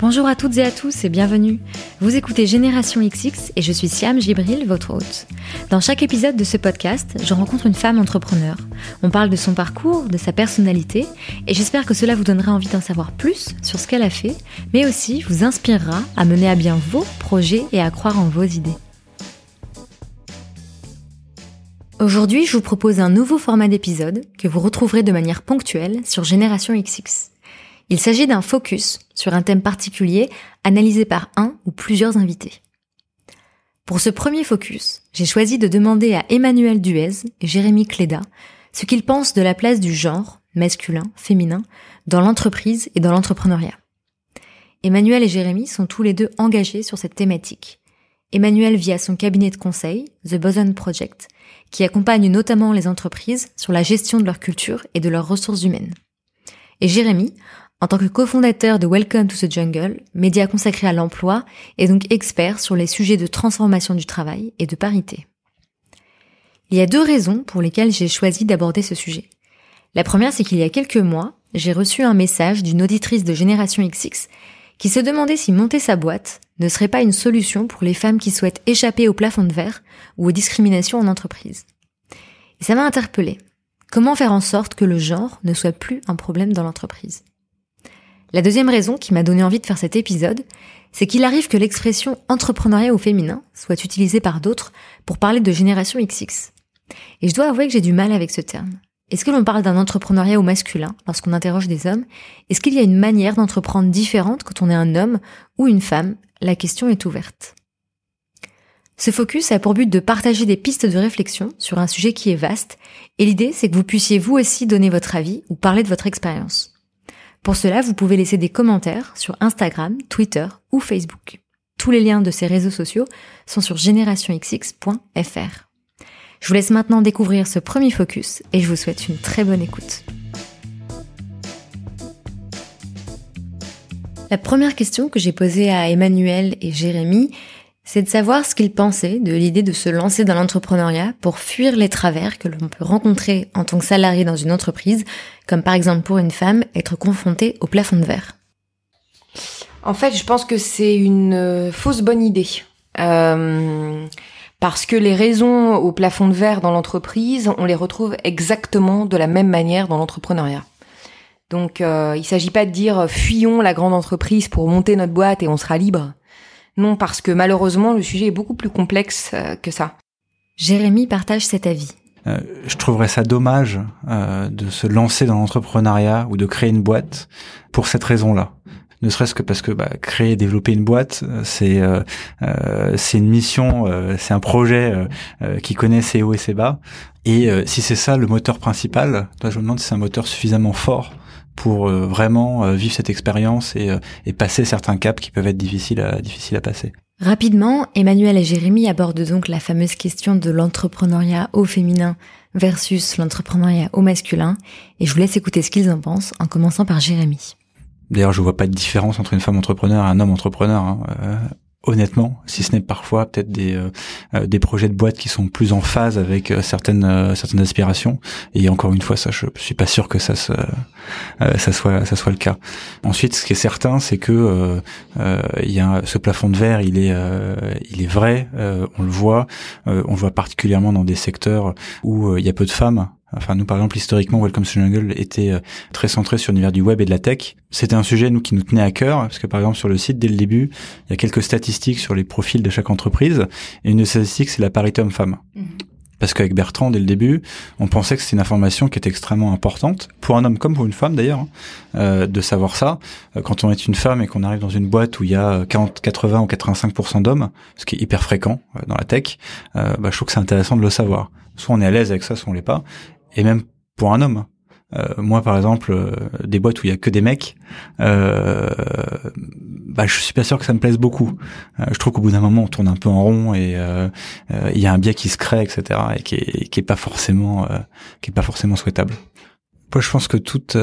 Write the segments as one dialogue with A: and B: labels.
A: Bonjour à toutes et à tous et bienvenue. Vous écoutez Génération XX et je suis Siam Gibril, votre hôte. Dans chaque épisode de ce podcast, je rencontre une femme entrepreneur. On parle de son parcours, de sa personnalité et j'espère que cela vous donnera envie d'en savoir plus sur ce qu'elle a fait, mais aussi vous inspirera à mener à bien vos projets et à croire en vos idées. Aujourd'hui, je vous propose un nouveau format d'épisode que vous retrouverez de manière ponctuelle sur Génération XX. Il s'agit d'un focus sur un thème particulier analysé par un ou plusieurs invités. Pour ce premier focus, j'ai choisi de demander à Emmanuel Duez et Jérémy Cléda ce qu'ils pensent de la place du genre, masculin, féminin, dans l'entreprise et dans l'entrepreneuriat. Emmanuel et Jérémy sont tous les deux engagés sur cette thématique. Emmanuel via son cabinet de conseil, The Boson Project, qui accompagne notamment les entreprises sur la gestion de leur culture et de leurs ressources humaines. Et Jérémy en tant que cofondateur de Welcome to the Jungle, média consacré à l'emploi et donc expert sur les sujets de transformation du travail et de parité. Il y a deux raisons pour lesquelles j'ai choisi d'aborder ce sujet. La première, c'est qu'il y a quelques mois, j'ai reçu un message d'une auditrice de Génération XX qui se demandait si monter sa boîte ne serait pas une solution pour les femmes qui souhaitent échapper au plafond de verre ou aux discriminations en entreprise. Et ça m'a interpellée. Comment faire en sorte que le genre ne soit plus un problème dans l'entreprise? La deuxième raison qui m'a donné envie de faire cet épisode, c'est qu'il arrive que l'expression entrepreneuriat au féminin soit utilisée par d'autres pour parler de génération XX. Et je dois avouer que j'ai du mal avec ce terme. Est-ce que l'on parle d'un entrepreneuriat au masculin lorsqu'on interroge des hommes? Est-ce qu'il y a une manière d'entreprendre différente quand on est un homme ou une femme? La question est ouverte. Ce focus a pour but de partager des pistes de réflexion sur un sujet qui est vaste, et l'idée c'est que vous puissiez vous aussi donner votre avis ou parler de votre expérience. Pour cela, vous pouvez laisser des commentaires sur Instagram, Twitter ou Facebook. Tous les liens de ces réseaux sociaux sont sur générationxx.fr. Je vous laisse maintenant découvrir ce premier focus et je vous souhaite une très bonne écoute. La première question que j'ai posée à Emmanuel et Jérémy, c'est de savoir ce qu'ils pensaient de l'idée de se lancer dans l'entrepreneuriat pour fuir les travers que l'on peut rencontrer en tant que salarié dans une entreprise, comme par exemple pour une femme être confrontée au plafond de verre.
B: En fait, je pense que c'est une euh, fausse bonne idée. Euh, parce que les raisons au plafond de verre dans l'entreprise, on les retrouve exactement de la même manière dans l'entrepreneuriat. Donc, euh, il s'agit pas de dire fuyons la grande entreprise pour monter notre boîte et on sera libre. Non, parce que malheureusement, le sujet est beaucoup plus complexe euh, que ça.
A: Jérémy partage cet avis.
C: Euh, je trouverais ça dommage euh, de se lancer dans l'entrepreneuriat ou de créer une boîte pour cette raison-là. Ne serait-ce que parce que bah, créer et développer une boîte, c'est c'est une mission, c'est un projet qui connaît ses hauts et ses bas. Et si c'est ça le moteur principal, je me demande si c'est un moteur suffisamment fort pour euh, vraiment euh, vivre cette expérience et, euh, et, passer certains caps qui peuvent être difficiles à, difficiles à passer.
A: Rapidement, Emmanuel et Jérémy abordent donc la fameuse question de l'entrepreneuriat au féminin versus l'entrepreneuriat au masculin, et je vous laisse écouter ce qu'ils en pensent, en commençant par Jérémy.
C: D'ailleurs, je vois pas de différence entre une femme entrepreneur et un homme entrepreneur. Hein honnêtement, si ce n'est parfois peut-être des euh, euh, des projets de boîte qui sont plus en phase avec euh, certaines certaines aspirations. Et encore une fois ça je suis pas sûr que ça se ça soit ça soit le cas. Ensuite ce qui est certain c'est que il y a ce plafond de verre, il est il est vrai, on le voit, on le voit particulièrement dans des secteurs où il y a peu de femmes Enfin, nous, par exemple, historiquement, Welcome to Jungle était euh, très centré sur l'univers du web et de la tech. C'était un sujet, nous, qui nous tenait à cœur, parce que, par exemple, sur le site, dès le début, il y a quelques statistiques sur les profils de chaque entreprise, et une de ces statistiques, c'est la parité homme-femme. Mhm. Parce qu'avec Bertrand, dès le début, on pensait que c'était une information qui était extrêmement importante, pour un homme comme pour une femme d'ailleurs, hein, euh, de savoir ça. Euh, quand on est une femme et qu'on arrive dans une boîte où il y a 40, 80 ou 85% d'hommes, ce qui est hyper fréquent dans la tech, bah, je trouve que c'est intéressant de le savoir. Soit on est à l'aise avec ça, soit on l'est pas et même pour un homme. Euh, moi, par exemple, euh, des boîtes où il y a que des mecs, euh, bah, je suis pas sûr que ça me plaise beaucoup. Euh, je trouve qu'au bout d'un moment, on tourne un peu en rond et il y a un biais qui se crée, etc., et qui est pas forcément, qui est pas forcément souhaitable. Moi, je pense que toute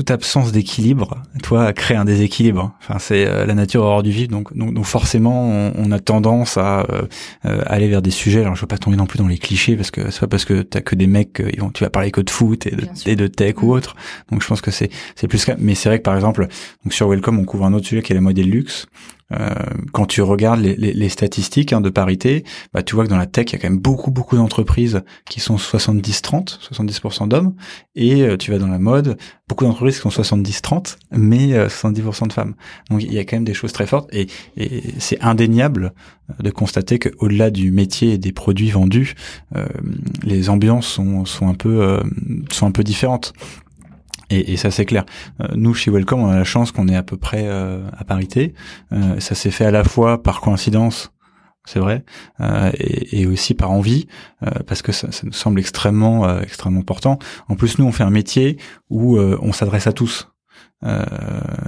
C: toute absence d'équilibre, toi, crée un déséquilibre. Enfin, c'est euh, la nature hors du vif, donc, donc, forcément, on, a tendance à euh, euh, aller vers des sujets. Alors, je veux pas tomber non plus dans les clichés, parce que c'est pas parce que t'as que des mecs, ils vont, tu vas parler que de foot et de, et de tech ou mm. autre. Donc, je pense que c'est c'est plus. Mais c'est vrai que par exemple, donc sur Welcome, on couvre un autre sujet qui est la modèle luxe. Euh, quand tu regardes les, les, les statistiques hein, de parité, bah, tu vois que dans la tech, il y a quand même beaucoup, beaucoup d'entreprises qui sont 70-30, 70%, d'hommes, et euh, tu vas dans la mode, beaucoup d'entreprises qui sont 70-30, mais 70% euh, de femmes. Donc il y a quand même des choses très fortes, et, et c'est indéniable de constater qu'au-delà du métier et des produits vendus, les ambiances sont, sont un peu sont un peu différentes. Et, et ça c'est clair. Euh, nous chez Welcome, on a la chance qu'on est à peu près euh, à parité. Euh, ça s'est fait à la fois par coïncidence, c'est vrai, et, et, aussi par envie, parce que ça, ça, nous semble extrêmement extrêmement important. En plus, nous on fait un métier où on s'adresse à tous. Euh,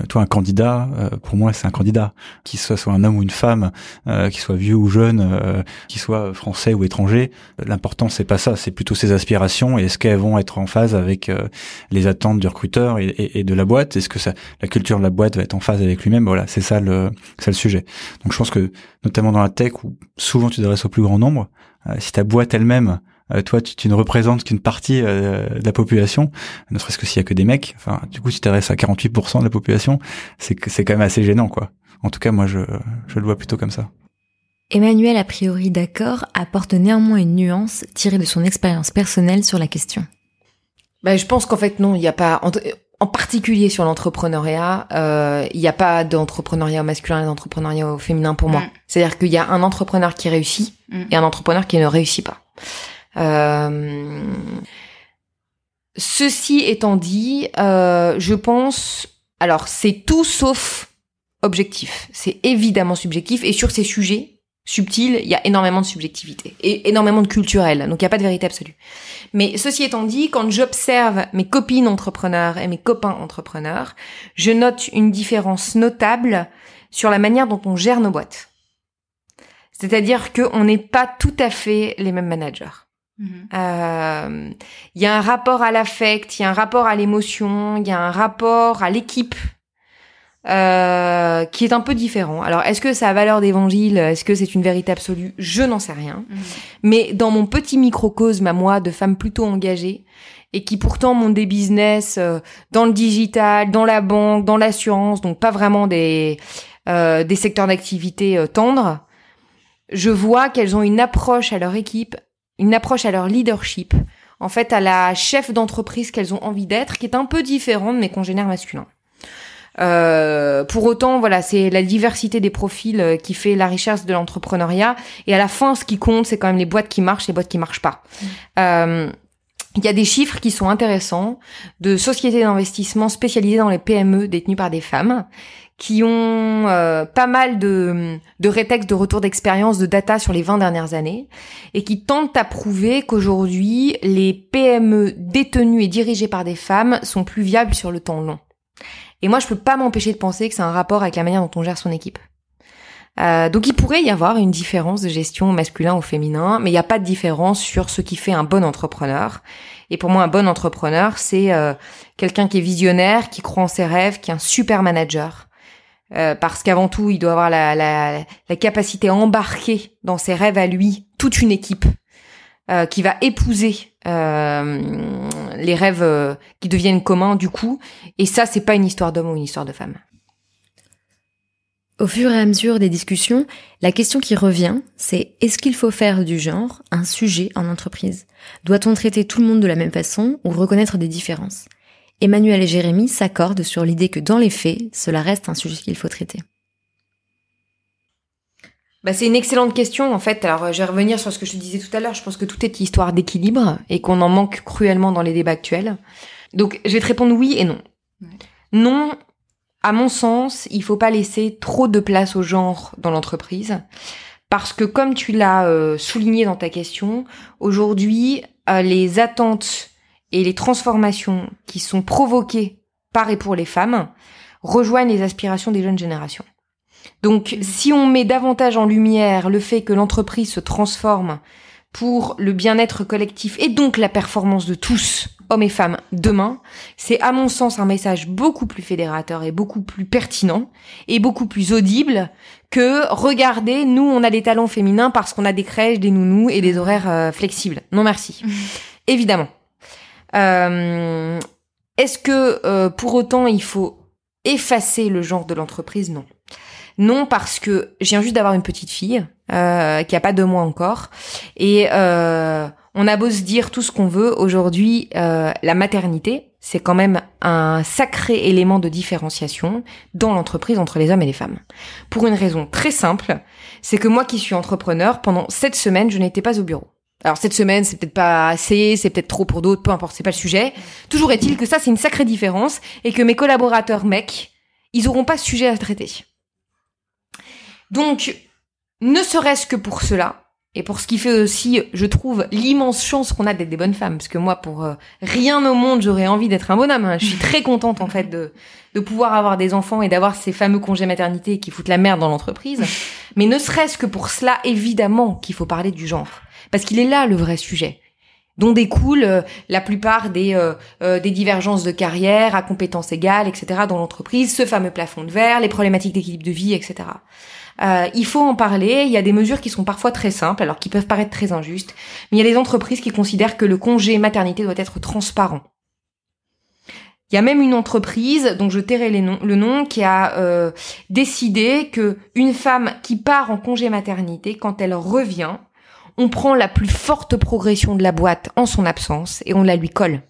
C: toi, un candidat, euh, pour moi, c'est un candidat, qu'il soit, soit un homme ou une femme, euh, qu'il soit vieux ou jeune, euh, qu'il soit français ou étranger. L'important, c'est pas ça, c'est plutôt ses aspirations et est-ce qu'elles vont être en phase avec les attentes du recruteur et, et, de la boîte. Est-ce que ça, la culture de la boîte va être en phase avec lui-même? Voilà, c'est ça le, c'est le sujet. Donc, je pense que notamment dans la tech où souvent tu t'adresses au plus grand nombre, si ta boîte elle-même euh, toi tu, ne représentes qu'une partie euh, de la population, ne serait-ce que s'il y a que des mecs. Enfin, du coup, si tu t'adresses à 48% de la population, c'est c'est quand même assez gênant, quoi. En tout cas, moi, je, je le vois plutôt comme ça.
A: Emmanuel, a priori d'accord, apporte néanmoins une nuance tirée de son expérience personnelle sur la question.
B: Ben, je pense qu'en fait, non, il n'y a pas... En, particulier sur l'entrepreneuriat, euh, il n'y a pas d'entrepreneuriat masculin et d'entrepreneuriat féminin pour moi. Mm. C'est-à-dire qu'il y a un entrepreneur qui réussit mm. et un entrepreneur qui ne réussit pas. Euh, ceci étant dit, euh, je pense, alors c'est tout sauf objectif. C'est évidemment subjectif et sur ces sujets subtils, il y a énormément de subjectivité et énormément de culturel. Donc il n'y a pas de vérité absolue. Mais ceci étant dit, quand j'observe mes copines entrepreneurs et mes copains entrepreneurs, je note une différence notable sur la manière dont on gère nos boîtes. C'est-à-dire qu'on n'est pas tout à fait les mêmes managers. Il mhm. euh, y a un rapport à l'affect, il y a un rapport à l'émotion, il y a un rapport à l'équipe euh, qui est un peu différent. Alors, est-ce que ça a valeur d'évangile? Est-ce que c'est une vérité absolue? Je n'en sais rien. Mhm. Mais dans mon petit microcosme à moi de femmes plutôt engagées et qui pourtant montent des business euh, dans le digital, dans la banque, dans l'assurance, donc pas vraiment des euh, des secteurs d'activité tendres, je vois qu'elles ont une approche à leur équipe une approche à leur leadership, en fait à la chef d'entreprise qu'elles ont envie d'être, qui est un peu différente de mes congénères masculins. Euh, pour autant, voilà, c'est la diversité des profils euh, qui fait la richesse de l'entrepreneuriat. Et à la fin, ce qui compte, c'est quand même les boîtes qui marchent, les boîtes qui marchent pas. Mmh. Euh, il y a des chiffres qui sont intéressants de sociétés d'investissement spécialisées dans les PME détenues par des femmes qui ont euh, pas mal de, de rétextes de retour d'expérience de data sur les 20 dernières années et qui tentent à prouver qu'aujourd'hui, les PME détenues et dirigées par des femmes sont plus viables sur le temps long. Et moi, je peux pas m'empêcher de penser que c'est un rapport avec la manière dont on gère son équipe. Euh, donc il pourrait y avoir une différence de gestion masculin ou féminin, mais il n'y a pas de différence sur ce qui fait un bon entrepreneur. Et pour moi, un bon entrepreneur, c'est euh, quelqu'un qui est visionnaire, qui croit en ses rêves, qui est un super manager, euh, parce qu'avant tout, il doit avoir la, la, la, capacité à embarquer dans ses rêves à lui toute une équipe euh, qui va épouser euh, les rêves qui deviennent communs du coup. Et ça, c'est pas une histoire d'homme ou une histoire de femme.
A: Au fur et à mesure des discussions, la question qui revient, c'est est-ce qu'il faut faire du genre un sujet en entreprise? Doit-on traiter tout le monde de la même façon ou reconnaître des différences? Emmanuel et Jérémy s'accordent sur l'idée que dans les faits, cela reste un sujet qu'il faut traiter.
B: Bah, c'est une excellente question en fait. Alors je vais revenir sur ce que je te disais tout à l'heure. Je pense que tout est histoire d'équilibre et qu'on en manque cruellement dans les débats actuels. Donc je vais te répondre oui et non. Non, à mon sens, il faut pas laisser trop de place au genre dans l'entreprise parce que comme tu l'as euh, souligné dans ta question, aujourd'hui euh, les attentes et les transformations qui sont provoquées par et pour les femmes rejoignent les aspirations des jeunes générations. Donc, si on met davantage en lumière le fait que l'entreprise se transforme pour le bien-être collectif et donc la performance de tous, hommes et femmes, demain, c'est à mon sens un message beaucoup plus fédérateur et beaucoup plus pertinent et beaucoup plus audible que regardez, nous on a des talents féminins parce qu'on a des crèches, des nounous et des horaires euh, flexibles. Non merci. Évidemment. Euh, Est-ce que euh, pour autant il faut effacer le genre de l'entreprise? Non. Non parce que viens juste d'avoir une petite fille euh, qui a pas deux mois encore et on a beau se dire tout ce qu'on veut aujourd'hui, la maternité c'est quand même un sacré élément de différenciation dans l'entreprise entre les hommes et les femmes. Pour une raison très simple, c'est que moi qui suis entrepreneur, pendant sept semaines, je n'étais pas au bureau. Alors cette semaine, c'est peut-être pas assez, c'est peut-être trop pour d'autres, peu importe, c'est pas le sujet. Toujours est-il que ça, c'est une sacrée différence et que mes collaborateurs mecs, ils auront pas ce sujet à traiter. Donc, ne serait-ce que pour cela, et pour ce qui fait aussi, je trouve, l'immense chance qu'on a d'être des bonnes femmes, parce que moi, pour euh, rien au monde, j'aurais envie d'être un bonhomme. hein. Je suis très contente, en fait, de, pouvoir avoir des enfants et d'avoir ces fameux congés maternité qui foutent la merde dans l'entreprise. Mais ne serait-ce que pour cela, évidemment, qu'il faut parler du genre. Parce qu'il est là le vrai sujet dont découlent euh, la plupart des, euh, euh, des divergences de carrière à compétences égales, etc. dans l'entreprise, ce fameux plafond de verre, les problématiques d'équilibre de vie, etc. Euh, il faut en parler. Il y a des mesures qui sont parfois très simples, alors qui peuvent paraître très injustes, mais il y a des entreprises qui considèrent que le congé maternité doit être transparent. Il y a même une entreprise, dont je tairai le nom, qui a euh, décidé que une femme qui part en congé maternité, quand elle revient, on prend la plus forte progression de la boîte en son absence et on la lui colle.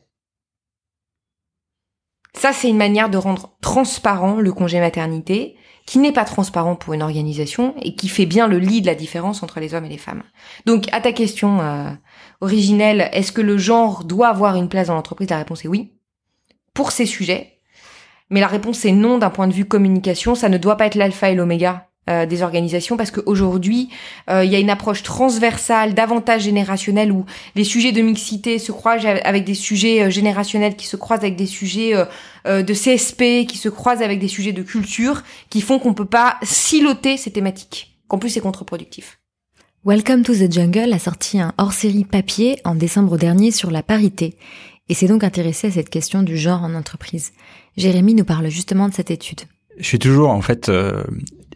B: Ça, c'est une manière de rendre transparent le congé maternité, qui n'est pas transparent pour une organisation et qui fait bien le lit de la différence entre les hommes et les femmes. Donc, à ta question euh, originelle, est-ce que le genre doit avoir une place dans l'entreprise? La réponse est oui, pour ces sujets. Mais la réponse est non d'un point de vue communication. Ça ne doit pas être l'alpha et l'oméga euh, des organisations parce qu'aujourd'hui, euh, il y a une approche transversale, davantage générationnelle, où les sujets de mixité se croisent avec des sujets euh, générationnels qui se croisent avec des sujets euh, euh, de CSP, qui se croisent avec des sujets de culture, qui font qu'on peut pas siloter ces thématiques. Qu'en plus, c'est contre-productif.
A: Welcome to the Jungle a sorti un hors-série papier en décembre dernier sur la parité et s'est donc intéressé à cette question du genre en entreprise. Jérémy nous parle justement de cette étude.
C: Je suis toujours en fait euh,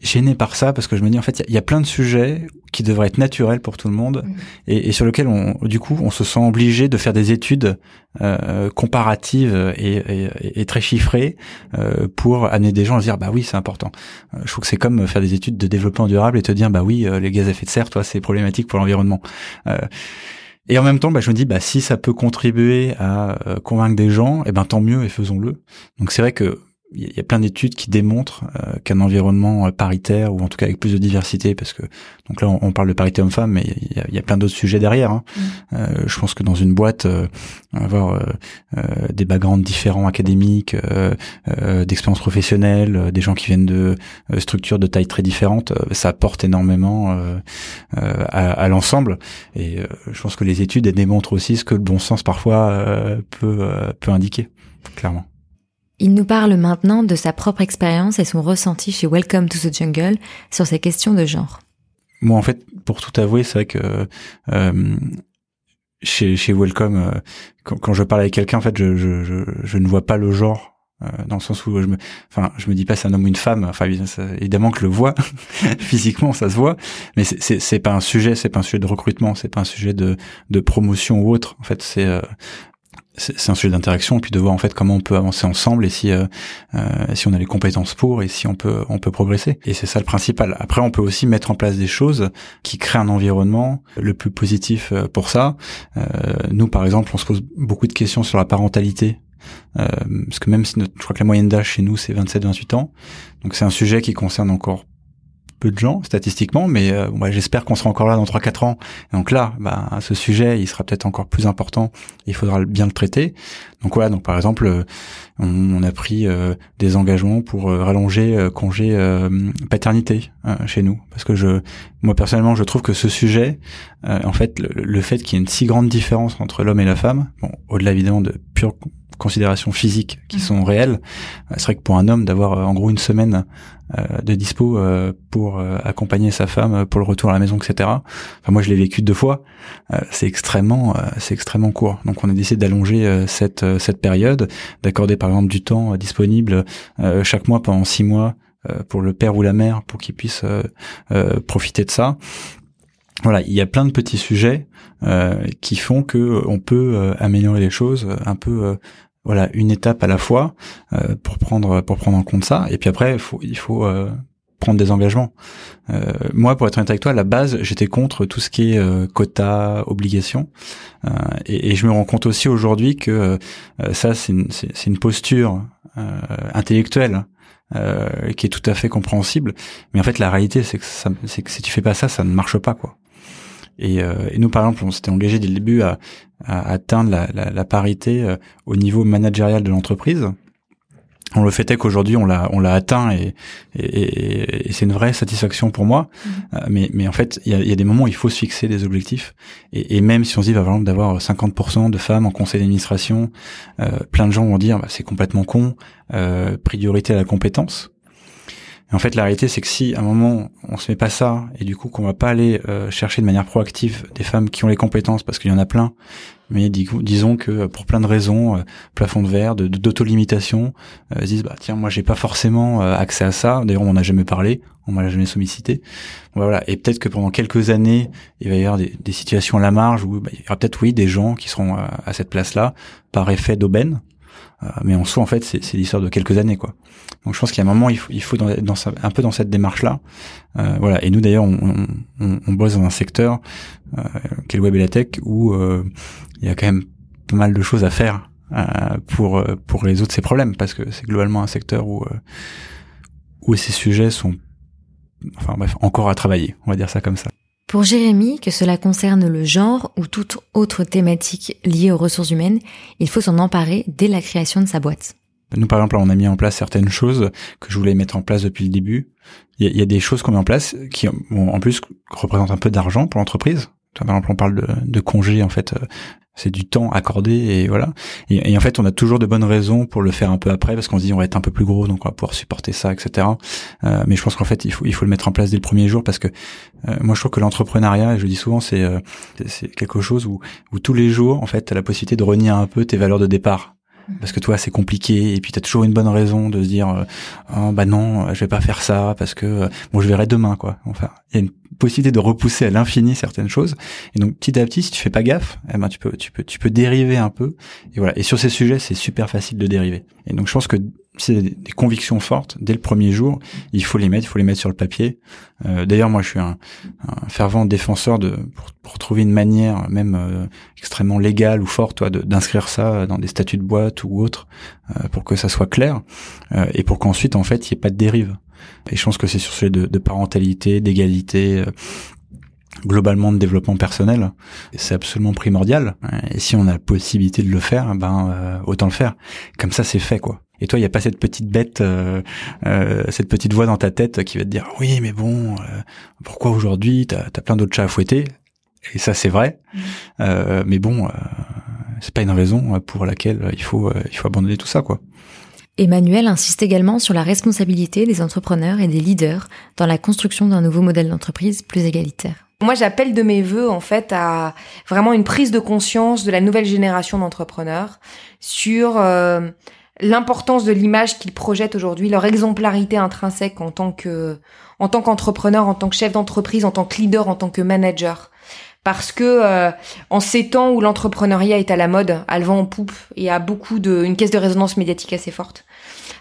C: gêné par ça parce que je me dis en fait il y, a plein de sujets qui devraient être naturels pour tout le monde
A: Mhm.
C: et, et sur lesquels on du coup on se sent obligé de faire des études euh, comparatives et, et- et très chiffrées euh, pour amener des gens à se dire bah oui c'est important. Euh, je trouve que c'est comme faire des études de développement durable et te dire bah oui euh, les gaz à effet de serre toi c'est problématique pour l'environnement. Euh, et en même temps, bah, je me dis, bah, si ça peut contribuer à euh, convaincre des gens, eh ben tant mieux et faisons-le. Donc c'est vrai que il y a- plein d'études qui démontrent euh, qu'un environnement euh, paritaire ou en tout cas avec plus de diversité, parce que donc là on, on parle de parité homme-femme, mais il y a, il y a plein d'autres sujets derrière. hein. Euh, je pense que dans une boîte, euh, avoir des backgrounds différents académiques, euh, euh, d'expérience professionnelle, euh, des gens qui viennent de structures de taille très différentes, ça apporte énormément à, à l'ensemble. Et je pense que les études elles démontrent aussi ce que le bon sens parfois peut peut indiquer, clairement.
A: Il nous parle maintenant de sa propre expérience et son ressenti chez Welcome to the Jungle sur ces questions de genre.
C: Moi, en fait, pour tout avouer, c'est vrai que euh, chez, chez Welcome, euh, quand, quand je parle avec quelqu'un, en fait, je, je, je, je ne vois pas le genre. euh, dans le sens où je me, enfin, je me dis pas c'est un homme ou une femme. Enfin, évidemment, que le vois physiquement, ça se voit, mais c'est c'est pas un sujet, c'est pas un sujet de recrutement, c'est pas un sujet de de promotion ou autre. En fait, c'est euh, c'est un sujet d'interaction puis de voir en fait comment on peut avancer ensemble et si euh, euh, si on a les compétences pour et si on peut on peut progresser. Et c'est ça le principal. Après on peut aussi mettre en place des choses qui créent un environnement le plus positif euh, pour ça. Euh, nous par exemple on se pose beaucoup de questions sur la parentalité euh, parce que même si notre, je crois que la moyenne d'âge chez nous c'est 27-28 ans. Donc c'est un sujet qui concerne encore peu de gens statistiquement, mais euh, j'espère qu'on sera encore là dans 3-4 ans. Donc là, bah, ce sujet, il sera peut-être encore plus important. Il faudra bien le traiter. Donc voilà, donc par exemple, euh, on, a pris euh, des engagements pour euh, rallonger euh, congé paternité euh, chez nous, parce que moi personnellement, je trouve que ce sujet, en fait, le, fait qu'il y ait une si grande différence entre l'homme et la femme, au-delà évidemment de pure considérations physiques qui sont réelles. C'est vrai que pour un homme d'avoir en gros une semaine de dispo pour accompagner sa femme pour le retour à la maison, etc. Enfin, moi, je l'ai vécu deux fois. c'est extrêmement, c'est extrêmement court. Donc, on a décidé d'allonger cette cette période, d'accorder par exemple du temps disponible chaque mois pendant six mois pour le père ou la mère pour qu'il puisse profiter de ça voilà, il y a plein de petits sujets euh, qui font que euh, on peut euh, améliorer les choses un peu voilà une étape à la fois pour prendre pour prendre en compte ça et puis après il faut il faut prendre des engagements. moi, pour être honnête avec toi, à la base, j'étais contre tout ce qui est quota, obligation, et, je me rends compte aussi aujourd'hui que ça, c'est une, une posture intellectuelle qui est tout à fait compréhensible. Mais en fait, la réalité, c'est que, que si tu fais pas ça, ça ne marche pas, quoi. Et, euh, et, nous, par exemple, on s'était engagé dès le début à, à atteindre la, la, la parité euh, au niveau managérial de l'entreprise. On le fait est qu'aujourd'hui on l'a on l'a atteint et, et, et c'est une vraie satisfaction pour moi. Mmh. Mais mais en fait il y a, y a, des moments où il faut se fixer des objectifs et, et même si on se dit par exemple d'avoir 50% de femmes en conseil d'administration, euh, plein de gens vont dire bah, c'est complètement con. Euh, priorité à la compétence en fait, la réalité, c'est que si à un moment on se met pas ça et du coup qu'on va pas aller euh, chercher de manière proactive des femmes qui ont les compétences, parce qu'il y en a plein, mais disons que pour plein de raisons, euh, plafond de verre, de d'autolimitation, euh, disent bah tiens moi j'ai pas forcément euh, accès à ça. D'ailleurs on m'en a jamais parlé, on m'a jamais sollicité. voilà et peut-être que pendant quelques années il va y avoir des, situations à la marge où bah, il y aura peut-être oui des gens qui seront à cette place là par effet d'aubaine euh, mais en soi, en fait, c'est l'histoire de quelques années, quoi. Donc, je pense qu'il y a un moment, il faut, il faut dans, dans un peu dans cette démarche-là. Euh, voilà. Et nous, d'ailleurs, on, on, on, bosse dans un secteur euh, qui est le web et la tech, où euh, il y a quand même pas mal de choses à faire euh, pour pour résoudre ces problèmes, parce que c'est globalement un secteur où où ces sujets sont, enfin bref, encore à travailler. On va dire ça comme ça.
A: Pour Jérémy, que cela concerne le genre ou toute autre thématique liée aux ressources humaines, il faut s'en emparer dès la création de sa boîte.
C: Nous, par exemple, on a mis en place certaines choses que je voulais mettre en place depuis le début. Il y a, des choses qu'on met en place qui, en plus, représentent un peu d'argent pour l'entreprise. Par exemple, on parle de, de congés, en fait, euh, c'est du temps accordé et voilà. Et, en fait, on a toujours de bonnes raisons pour le faire un peu après parce qu'on se dit on va être un peu plus gros, donc on va pouvoir supporter ça, etc. Euh, mais je pense qu'en fait, il faut il faut le mettre en place dès le premier jour parce que euh, moi, je trouve que l'entrepreneuriat, et je le dis souvent, c'est euh, quelque chose où où tous les jours, en fait, t'as la possibilité de renier un peu tes valeurs de départ parce que toi c'est compliqué et puis tu as toujours une bonne raison de se dire euh, oh, bah non je vais pas faire ça parce que euh, bon je verrai demain quoi. Enfin il y a une possibilité de repousser à l'infini certaines choses. Et donc petit à petit si tu fais pas gaffe eh ben tu peux tu peux tu peux dériver un peu. Et voilà. Et sur ces sujets c'est super facile de dériver. Et donc je pense que c'est des convictions fortes dès le premier jour. Il faut les mettre, il faut les mettre sur le papier. Euh, D'ailleurs, moi, je suis un, un, fervent défenseur de pour, pour, trouver une manière, même euh, extrêmement légale ou forte, d'inscrire ça dans des statuts de boîte ou autre, euh, pour que ça soit clair euh, et pour qu'ensuite, en fait, il n'y ait pas de dérive. Et je pense que c'est sur ce de, de parentalité, d'égalité, euh, globalement de développement personnel, c'est absolument primordial. Et si on a la possibilité de le faire, ben euh, autant le faire. Comme ça, c'est fait, quoi. Et toi, il n'y a pas cette petite bête, euh, euh, cette petite voix dans ta tête qui va te dire oui, mais bon, euh, pourquoi aujourd'hui t'as as plein d'autres chats à fouetter? Et ça, c'est vrai. Mmh. Euh, mais bon, euh, c'est pas une raison pour laquelle il faut il faut abandonner tout ça, quoi.
A: Emmanuel insiste également sur la responsabilité des entrepreneurs et des leaders dans la construction d'un nouveau modèle d'entreprise plus égalitaire.
B: Moi, j'appelle de mes voeux, en fait, à vraiment une prise de conscience de la nouvelle génération d'entrepreneurs sur euh, l'importance de l'image qu'ils projettent aujourd'hui, leur exemplarité intrinsèque en tant que, en tant qu'entrepreneur, en tant que chef d'entreprise, en tant que leader, en tant que manager. Parce que euh, en ces temps où l'entrepreneuriat est à la mode, à le vent en poupe et a beaucoup de, une caisse de résonance médiatique assez forte,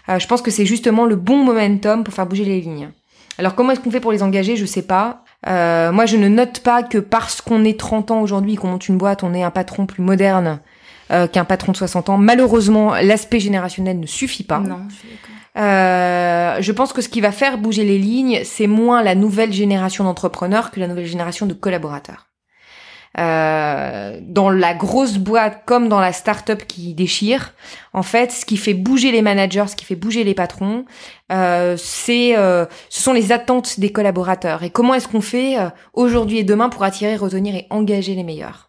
B: euh, je pense que c'est justement le bon momentum pour faire bouger les lignes. Alors comment est-ce qu'on fait pour les engager? Je sais pas. Euh, moi, je ne note pas que parce qu'on est 30 ans aujourd'hui, qu'on monte une boîte, on est un patron plus moderne euh, qu'un patron de 60 ans. Malheureusement, l'aspect générationnel ne suffit pas.
A: Non, je suis
B: euh, je pense que ce qui va faire bouger les lignes, c'est moins la nouvelle génération d'entrepreneurs que la nouvelle génération de collaborateurs. Euh, dans la grosse boîte comme dans la start-up qui déchire, en fait, ce qui fait bouger les managers, ce qui fait bouger les patrons, euh, c'est, euh, ce sont les attentes des collaborateurs. Et comment est-ce qu'on fait euh, aujourd'hui et demain pour attirer, retenir et engager les meilleurs?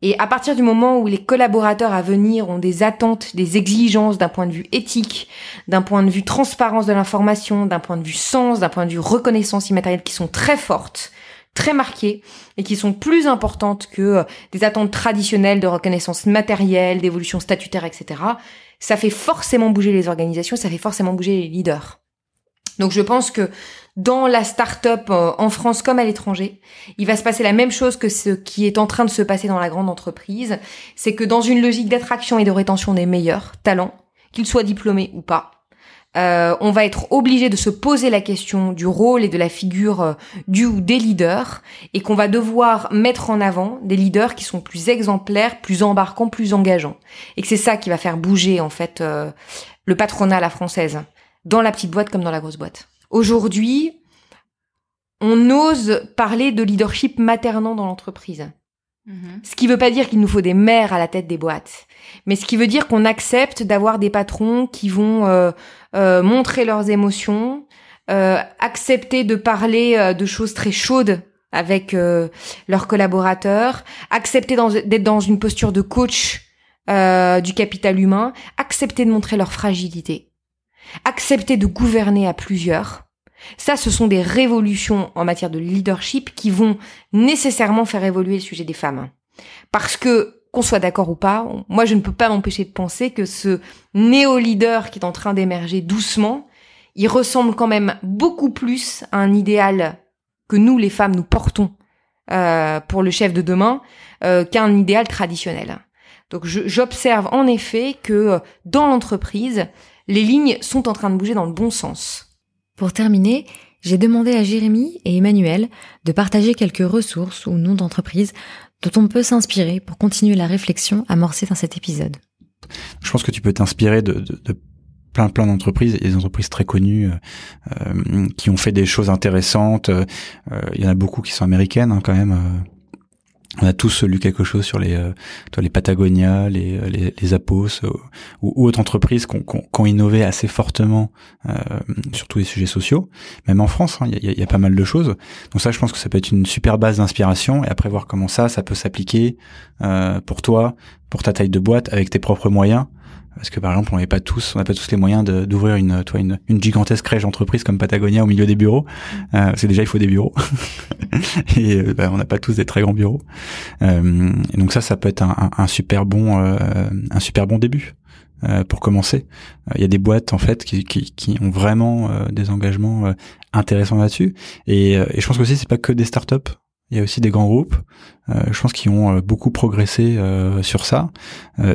B: Et à partir du moment où les collaborateurs à venir ont des attentes, des exigences d'un point de vue éthique, d'un point de vue transparence de l'information, d'un point de vue sens, d'un point de vue reconnaissance immatérielle qui sont très fortes, très marquées et qui sont plus importantes que euh, des attentes traditionnelles de reconnaissance matérielle, d'évolution statutaire, etc. Ça fait forcément bouger les organisations, ça fait forcément bouger les leaders. Donc je pense que dans la start-up euh, en France comme à l'étranger, il va se passer la même chose que ce qui est en train de se passer dans la grande entreprise. C'est que dans une logique d'attraction et de rétention des meilleurs talents, qu'ils soient diplômés ou pas, euh, on va être obligé de se poser la question du rôle et de la figure euh, du ou des leaders et qu'on va devoir mettre en avant des leaders qui sont plus exemplaires, plus embarquants, plus engageants. Et que c'est ça qui va faire bouger en fait le patronat à la française, dans la petite boîte comme dans la grosse boîte. Aujourd'hui, on ose parler de leadership maternant dans l'entreprise. Mhm. Ce qui veut pas dire qu'il nous faut des mères à la tête des boîtes, mais ce qui veut dire qu'on accepte d'avoir des patrons qui vont euh, euh, montrer leurs émotions, euh, accepter de parler de choses très chaudes avec leurs collaborateurs, accepter d'être dans une posture de coach du capital humain, accepter de montrer leur fragilité accepter de gouverner à plusieurs. Ça, ce sont des révolutions en matière de leadership qui vont nécessairement faire évoluer le sujet des femmes. Parce que, qu'on soit d'accord ou pas, moi je ne peux pas m'empêcher de penser que ce néo-leader qui est en train d'émerger doucement, il ressemble quand même beaucoup plus à un idéal que nous, les femmes, nous portons euh, pour le chef de demain euh, qu'un idéal traditionnel. Donc j'observe en effet que dans l'entreprise, les lignes sont en train de bouger dans le bon sens.
A: Pour terminer, j'ai demandé à Jérémy et Emmanuel de partager quelques ressources ou noms d'entreprises dont on peut s'inspirer pour continuer la réflexion amorcée dans cet épisode.
C: Je pense que tu peux t'inspirer de, plein plein d'entreprises des entreprises très connues euh, qui ont fait des choses intéressantes. Euh, il y en a beaucoup qui sont américaines hein, quand même. On a tous lu quelque chose sur les, euh, les Patagonia, les, euh, les, les Apos euh, ou, autres entreprises qui ont, innové assez fortement euh, sur tous les sujets sociaux. Même en France, hein, il y, a, y, a, pas mal de choses. Donc ça, je pense que ça peut être une super base d'inspiration et après voir comment ça, ça peut s'appliquer pour toi, pour ta taille de boîte, avec tes propres moyens parce que par exemple, on n'a pas tous, on n'a pas tous les moyens d'ouvrir une, toi, une, une gigantesque crèche d'entreprise comme Patagonia au milieu des bureaux. Mm. Euh, c'est déjà il faut des bureaux et euh, bah, on n'a pas tous des très grands bureaux. Euh, et donc ça, ça peut être un, un, super bon, euh, un super bon début. Euh, pour commencer, il y a des boîtes en fait qui, qui, qui ont vraiment des engagements intéressants là-dessus, et, et je pense aussi c'est pas que des startups. Il y a aussi des grands groupes, euh, je pense, qui ont euh, beaucoup progressé euh, sur ça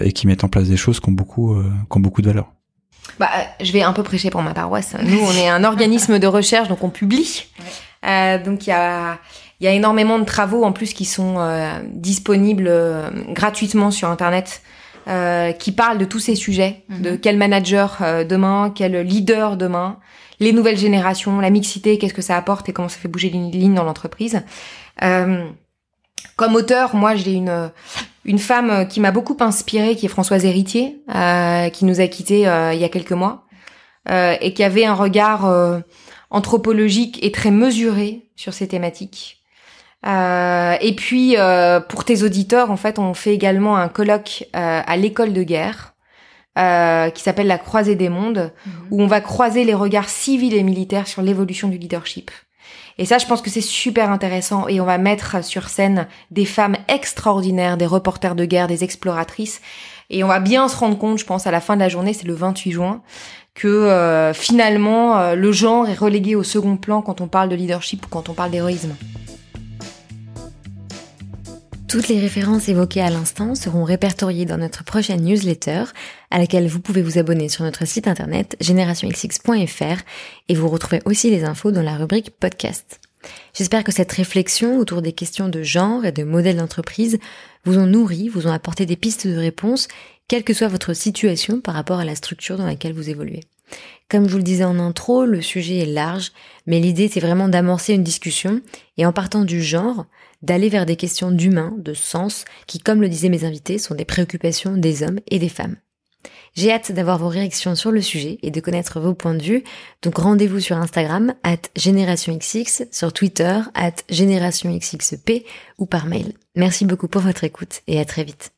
C: et qui mettent en place des choses qui ont beaucoup, qui ont beaucoup de valeur.
B: Bah, je vais un peu prêcher pour ma paroisse. Nous, on est un organisme de recherche, donc on publie. donc il y a, y a énormément de travaux en plus qui sont disponibles gratuitement sur Internet. qui parlent de tous ces sujets, de mhm. quel manager demain, quel leader demain, les nouvelles générations, la mixité, qu'est-ce que ça apporte et comment ça fait bouger les lignes dans l'entreprise. Euh, comme auteur, moi j'ai une une femme qui m'a beaucoup inspirée, qui est Françoise Héritier, euh, qui nous a quittés euh, il y a quelques mois, euh, et qui avait un regard euh, anthropologique et très mesuré sur ces thématiques. et puis pour tes auditeurs, en fait, on fait également un colloque à l'école de guerre qui s'appelle la Croisée des mondes, mhm. où on va croiser les regards civils et militaires sur l'évolution du leadership. Et ça, je pense que c'est super intéressant et on va mettre sur scène des femmes extraordinaires, des reporters de guerre, des exploratrices. Et on va bien se rendre compte, je pense, à la fin de la journée, c'est le 28 juin, que euh, finalement, euh, le genre est relégué au second plan quand on parle de leadership ou quand on parle d'héroïsme.
A: Toutes les références évoquées à l'instant seront répertoriées dans notre prochaine newsletter, à laquelle vous pouvez vous abonner sur notre site internet générationxx.fr et vous retrouvez aussi les infos dans la rubrique podcast. J'espère que cette réflexion autour des questions de genre et de modèle d'entreprise vous ont nourri, vous ont apporté des pistes de réponse, quelle que soit votre situation par rapport à la structure dans laquelle vous évoluez. Comme je vous le disais en intro, le sujet est large, mais l'idée c'est vraiment d'amorcer une discussion et en partant du genre, d'aller vers des questions d'humain, de sens, qui, comme le disaient mes invités, sont des préoccupations des hommes et des femmes. J'ai hâte d'avoir vos réactions sur le sujet et de connaître vos points de vue. Donc rendez-vous sur Instagram, at GénérationXX, sur Twitter, at GénérationXXP ou par mail. Merci beaucoup pour votre écoute et à très vite.